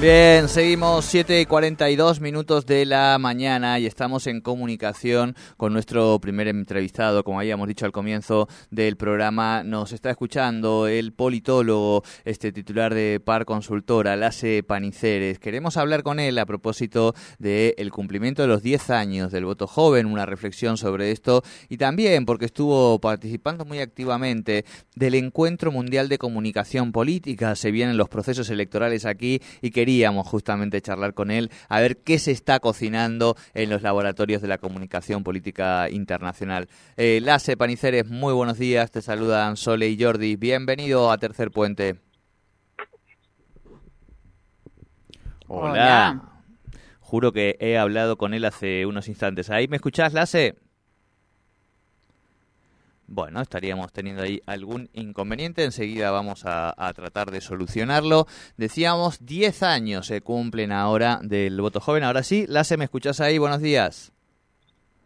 Bien, seguimos 7 y 42 minutos de la mañana y estamos en comunicación con nuestro primer entrevistado. Como habíamos dicho al comienzo del programa, nos está escuchando el politólogo, este titular de Par Consultora, Lace Paniceres. Queremos hablar con él a propósito del cumplimiento de los 10 años del voto joven, una reflexión sobre esto y también porque estuvo participando muy activamente del Encuentro Mundial de Comunicación Política. Se vienen los procesos electorales aquí y quería queríamos justamente charlar con él a ver qué se está cocinando en los laboratorios de la comunicación política internacional. Eh, Lace Paniceres, muy buenos días, te saludan Sole y Jordi. Bienvenido a Tercer Puente. Hola. Juro que he hablado con él hace unos instantes. ¿Ahí me escuchás, Lace? Bueno, estaríamos teniendo ahí algún inconveniente. Enseguida vamos a, tratar de solucionarlo. Decíamos, 10 años se cumplen ahora del voto joven. Ahora sí, Lace, ¿me escuchás ahí? Buenos días.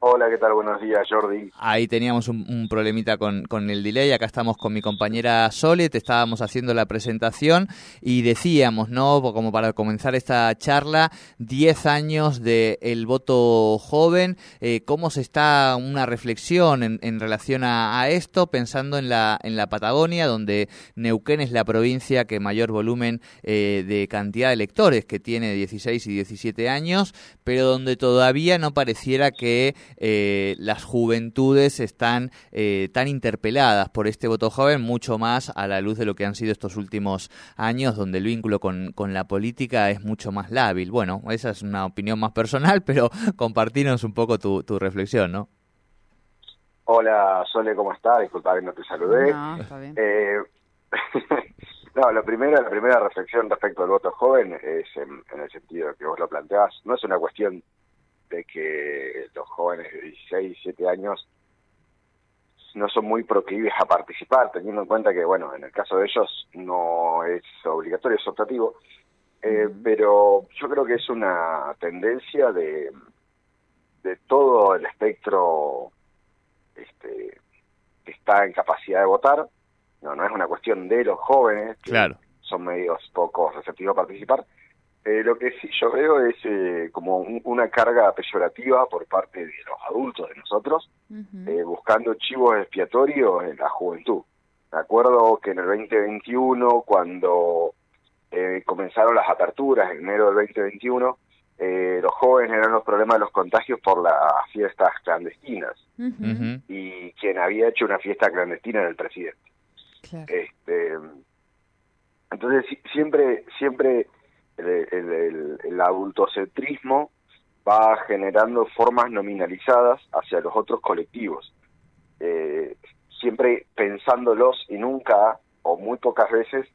Hola, ¿qué tal? Buenos días, Jordi. Ahí teníamos un, problemita con, con, el delay. Acá estamos con mi compañera Sole, te estábamos haciendo la presentación y decíamos, ¿no? Como para comenzar esta charla, 10 años del el voto joven. Eh, ¿Cómo se está una reflexión en, en relación a, esto, pensando en la, en la Patagonia, donde Neuquén es la provincia que mayor volumen eh, de cantidad de electores, que tiene 16 y 17 años, pero donde todavía no pareciera que eh, las juventudes están eh, tan interpeladas por este voto joven, mucho más a la luz de lo que han sido estos últimos años, donde el vínculo con, con la política es mucho más lábil. Bueno, esa es una opinión más personal, pero compartirnos un poco tu, tu reflexión, ¿no? Hola, Sole, ¿cómo estás? Disculpa que no te saludé. No, está bien. Eh, no, la primera, la primera reflexión respecto al voto joven es en, en, el sentido que vos lo planteás. No es una cuestión de que los jóvenes de 16, 17 años no son muy proclives a participar, teniendo en cuenta que, bueno, en el caso de ellos no es obligatorio, es optativo, eh, pero yo creo que es una tendencia de, de todo el espectro este, que está en capacidad de votar, no, no es una cuestión de los jóvenes, que claro. son medios poco receptivos a participar, eh, lo que sí yo veo es eh, como un, una carga peyorativa por parte de los adultos, de nosotros, uh -huh. eh, buscando chivos expiatorios en la juventud. Me acuerdo que en el 2021, cuando eh, comenzaron las aperturas, en enero del 2021, eh, los jóvenes eran los problemas de los contagios por las fiestas clandestinas. Uh -huh. Y quien había hecho una fiesta clandestina era el presidente. Claro. Este, entonces, siempre, siempre el, el, el, el, adultocentrismo va generando formas nominalizadas hacia los otros colectivos, eh, siempre pensándolos y nunca o muy pocas veces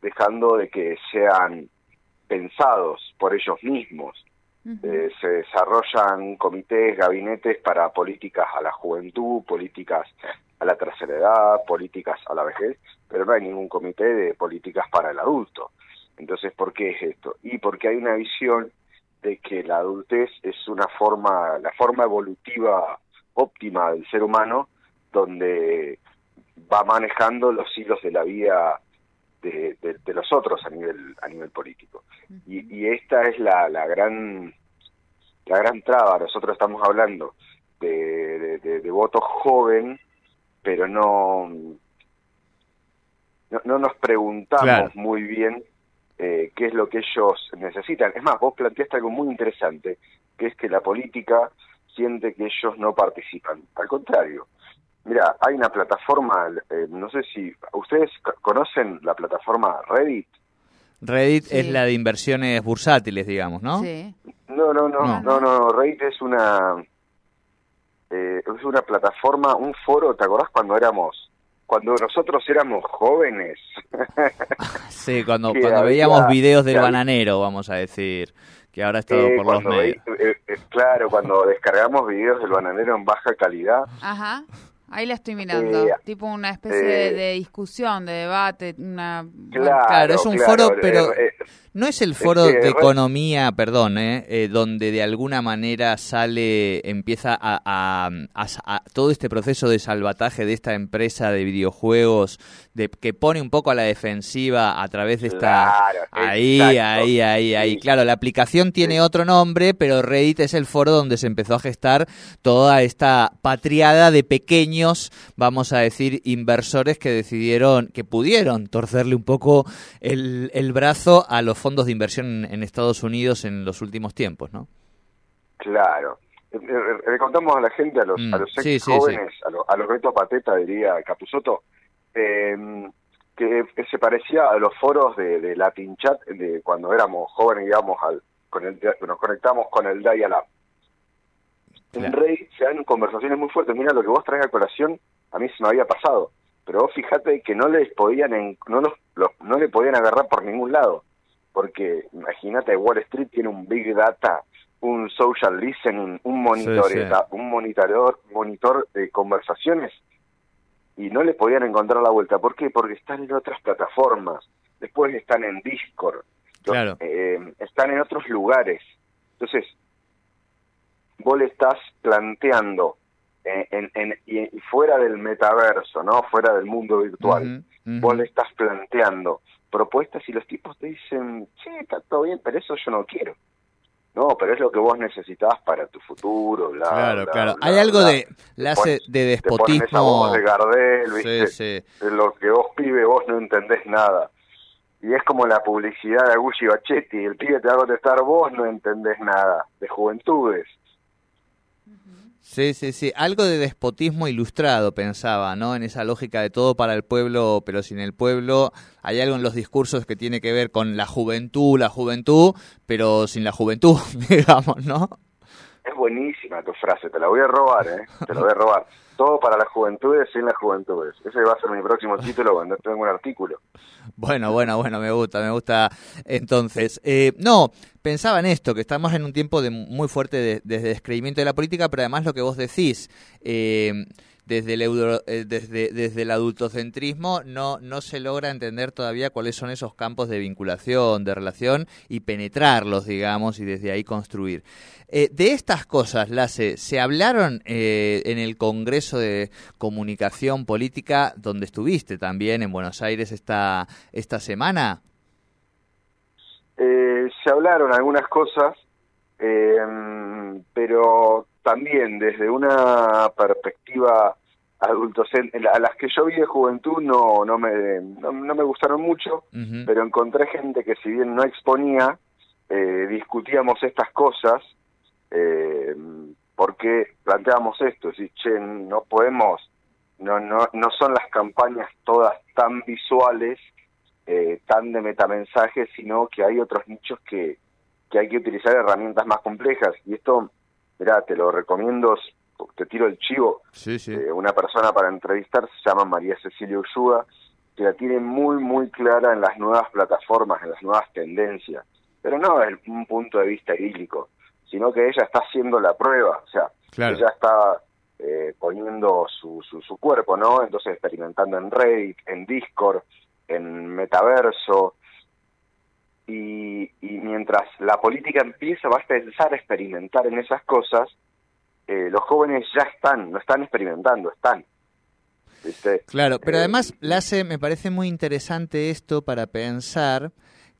dejando de que sean pensados por ellos mismos. Uh -huh. eh, se desarrollan comités, gabinetes para políticas a la juventud, políticas a la tercera edad, políticas a la vejez, pero no hay ningún comité de políticas para el adulto. Entonces, ¿por qué es esto? Y porque hay una visión de que la adultez es una forma, la forma evolutiva óptima del ser humano, donde va manejando los hilos de la vida de, de, de los otros a nivel a nivel político. Y, y, esta es la, la gran la gran traba. Nosotros estamos hablando de, de, de voto joven, pero no, no, no nos preguntamos claro. muy bien eh, qué es lo que ellos necesitan. Es más, vos planteaste algo muy interesante, que es que la política siente que ellos no participan. Al contrario, mira, hay una plataforma, eh, no sé si ustedes conocen la plataforma Reddit. Reddit sí. es la de inversiones bursátiles, digamos, ¿no? Sí. No, no, no, no, no, no Reddit es una eh, es una plataforma, un foro, ¿te acordás cuando éramos cuando nosotros éramos jóvenes. sí, cuando, cuando veíamos videos del bananero, vamos a decir, que ahora está todo por los medios. Eh, eh, claro, cuando descargamos videos del bananero en baja calidad. Ajá. Ahí la estoy mirando, eh, tipo una especie de, discusión, de debate, una... Claro, es un foro, pero no es el foro de economía, perdón, eh, donde de alguna manera sale, empieza a, todo este proceso de salvataje de esta empresa de videojuegos, de que pone un poco a la defensiva a través de esta... ahí, ahí, ahí, ahí. Claro, la aplicación tiene otro nombre, pero Reddit es el foro donde se empezó a gestar toda esta patriada de pequeños vamos a decir, inversores que decidieron, que pudieron torcerle un poco el, el brazo a los fondos de inversión en, Estados Unidos en los últimos tiempos, ¿no? Claro. Eh, eh, le contamos a la gente, a los, a mm, los ex jóvenes, A, los a los Beto Pateta, diría Capusoto, em, que, se parecía a los foros de, de Latin Chat de cuando éramos jóvenes, íbamos al, con el, nos conectamos con el Dial-Up en Rey se dan conversaciones muy fuertes. Mira, lo que vos traes a colación, a mí se me había pasado. Pero vos fíjate que no les podían, no, no le podían agarrar por ningún lado. Porque imagínate, Wall Street tiene un Big Data, un social listening, un monitor, un monitoreador, monitor de conversaciones y no le podían encontrar la vuelta. ¿Por qué? Porque están en otras plataformas, después están en Discord, claro. Eh, están en otros lugares. Entonces, vos le estás planteando eh, en, en, y fuera del metaverso, ¿no? Fuera del mundo virtual, vos le estás planteando propuestas y los tipos te dicen, sí, está todo bien, pero eso yo no quiero. No, pero es lo que vos necesitabas para tu futuro, bla, Claro, claro. Hay algo de hace de despotismo. Te esa voz de Gardel, ¿viste? Sí, sí. De lo que vos pibe, vos no entendés nada. Y es como la publicidad de Agussi Bachetti, el pibe te va a contestar, vos no entendés nada, de juventudes. Sí, sí, sí. Algo de despotismo ilustrado, pensaba, ¿no? En esa lógica de todo para el pueblo, pero sin el pueblo. Hay algo en los discursos que tiene que ver con la juventud, la juventud, pero sin la juventud, digamos, ¿no? Es buenísima tu frase, te la voy a robar, ¿eh? Te la voy a robar. Todo para las juventudes sin las juventudes. Ese va a ser mi próximo título cuando tenga un artículo. Bueno, bueno, bueno, me gusta, me gusta. Entonces, eh, no, pensaba en esto, que estamos en un tiempo de muy fuerte de, descreimiento de la política, pero además lo que vos decís, eh, desde el, eh, desde, desde el adultocentrismo no, no se logra entender todavía cuáles son esos campos de vinculación, de relación y penetrarlos, digamos, y desde ahí construir. Eh, de estas cosas, Lace, ¿se hablaron eh, en el Congreso de Comunicación Política, donde estuviste también en Buenos Aires esta semana? se hablaron algunas cosas, pero también desde una perspectiva adultos a las que yo vi de juventud no no me no, me gustaron mucho pero encontré gente que si bien no exponía eh, discutíamos estas cosas eh, porque planteábamos esto si che no podemos no no no son las campañas todas tan visuales eh, tan de metamensajes sino que hay otros nichos que que hay que utilizar herramientas más complejas. Y esto Mirá, te lo recomiendo, te tiro el chivo. Sí, sí. Eh, una persona para entrevistar se llama María Cecilia Ursúa, que la tiene muy, muy clara en las nuevas plataformas, en las nuevas tendencias. Pero no desde un punto de vista idílico, sino que ella está haciendo la prueba. O sea, ella está eh, poniendo su, su, su, cuerpo, ¿no? Entonces experimentando en Reddit, en Discord, en Metaverso, y, mientras la política empieza, va a empezar a experimentar en esas cosas, eh, los jóvenes ya están, no están experimentando, están. Claro, pero eh, además, Lace, me parece muy interesante esto para pensar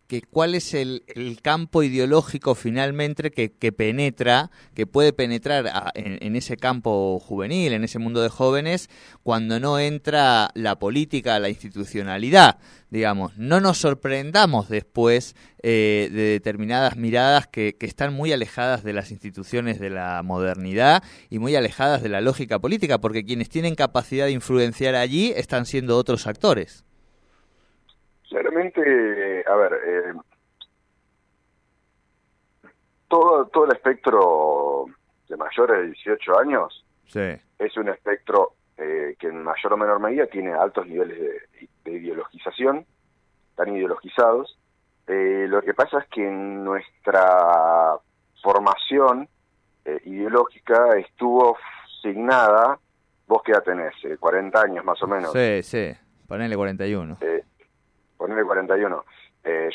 que cuál es el, campo ideológico finalmente que, penetra, que puede penetrar en, ese campo juvenil, en ese mundo de jóvenes, cuando no entra la política, la institucionalidad. Digamos, no nos sorprendamos después eh, de determinadas miradas que, que están muy alejadas de las instituciones de la modernidad y muy alejadas de la lógica política, porque quienes tienen capacidad de influenciar allí están siendo otros actores. Claramente, a ver, eh, todo, todo el espectro de mayores de 18 años es un espectro eh, que en mayor o menor medida tiene altos niveles de, ideologización, están ideologizados. Eh, lo que pasa es que nuestra formación eh, ideológica estuvo signada, vos qué edad tenés, 40 años más o menos. Sí, sí, ponele 41. Eh, ponele 41.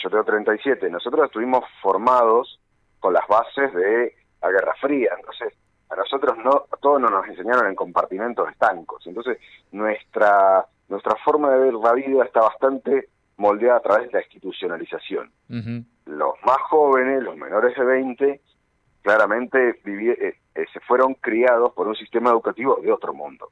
yo tengo 37. Nosotros estuvimos formados con las bases de la Guerra Fría, entonces a nosotros no, todos nos enseñaron en compartimentos estancos. Entonces, nuestra, nuestra forma de ver la vida está bastante moldeada a través de la institucionalización. Los más jóvenes, los menores de 20, claramente eh, eh, se fueron criados por un sistema educativo de otro mundo.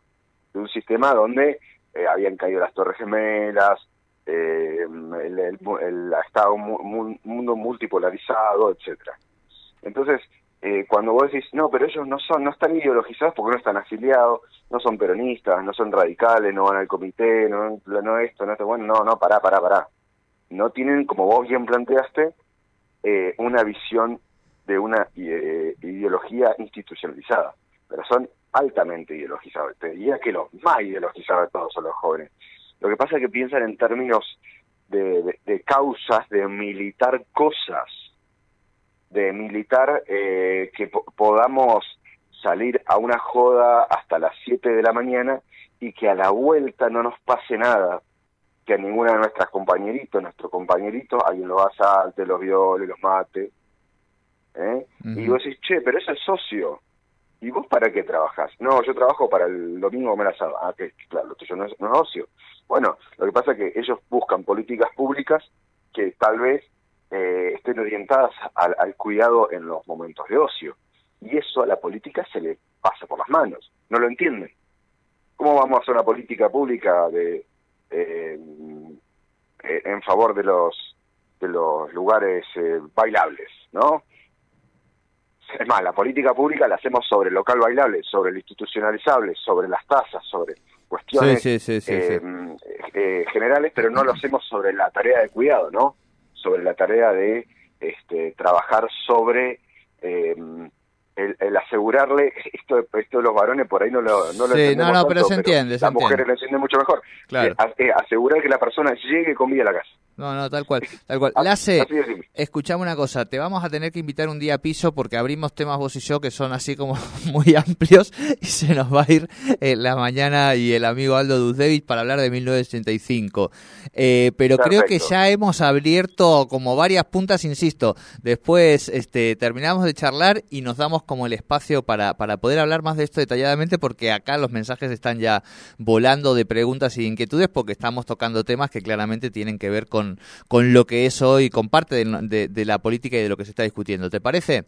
De un sistema donde eh, habían caído las Torres Gemelas, el, el, estado un mundo multipolarizado, etcétera. Entonces, eh, cuando vos decís, no, pero ellos no son, no están ideologizados porque no están afiliados, no son peronistas, no son radicales, no van al comité, no, no esto, no esto, bueno, no, no, pará, pará, pará. No tienen, como vos bien planteaste, eh, una visión de una eh, ideología institucionalizada, pero son altamente ideologizados. Te diría que los más ideologizados de todos son los jóvenes. Lo que pasa es que piensan en términos de causas, de militar cosas, de militar eh, que podamos salir a una joda hasta las 7 de la mañana y que a la vuelta no nos pase nada, que a ninguna de nuestras compañeritos, nuestro compañerito, alguien los asalte, los viole, los mate. ¿eh? Y vos decís, che, pero es socio. ¿Y vos para qué trabajas? No, yo trabajo para el domingo comer asado. Ah, que claro, lo tuyo no es, no es ocio. Bueno, lo que pasa es que ellos buscan políticas públicas que tal vez eh, estén orientadas al, cuidado en los momentos de ocio. Y eso a la política se le pasa por las manos. No lo entienden. ¿Cómo vamos a hacer una política pública de eh, eh, en favor de los de los lugares bailables, no? Es más, la política pública la hacemos sobre el local bailable, sobre el institucionalizable, sobre las tasas, sobre cuestiones generales, pero no lo hacemos sobre la tarea de cuidado, ¿no? sobre la tarea de este, trabajar sobre eh, el, asegurarle esto esto de los varones por ahí no lo no lo sí, no no pero se entiende las mujeres lo entienden mucho mejor claro. Eh, eh, asegurar que la persona llegue con vida a la casa no, no, tal cual, tal cual. Lace, escuchame una cosa, te vamos a tener que invitar un día a piso porque abrimos temas vos y yo que son así como muy amplios y se nos va a ir eh, la mañana y el amigo Aldo Duzdevic para hablar de 1985. Eh, pero creo que ya hemos abierto como varias puntas, insisto. Después este, terminamos de charlar y nos damos como el espacio para, para poder hablar más de esto detalladamente porque acá los mensajes están ya volando de preguntas y inquietudes porque estamos tocando temas que claramente tienen que ver con con, lo que es hoy, con parte de, la política y de lo que se está discutiendo. ¿Te parece?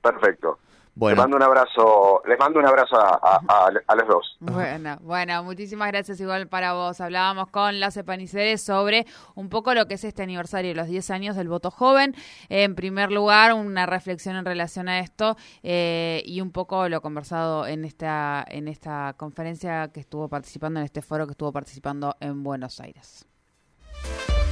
Perfecto. Bueno. Les mando un abrazo, les mando un abrazo a, los dos. Bueno, bueno, muchísimas gracias igual para vos. Hablábamos con Lace Paniceres sobre un poco lo que es este aniversario, los 10 años del voto joven. En primer lugar, una reflexión en relación a esto eh, y un poco lo conversado en esta, en esta conferencia que estuvo participando, en este foro que estuvo participando en Buenos Aires. Thank you.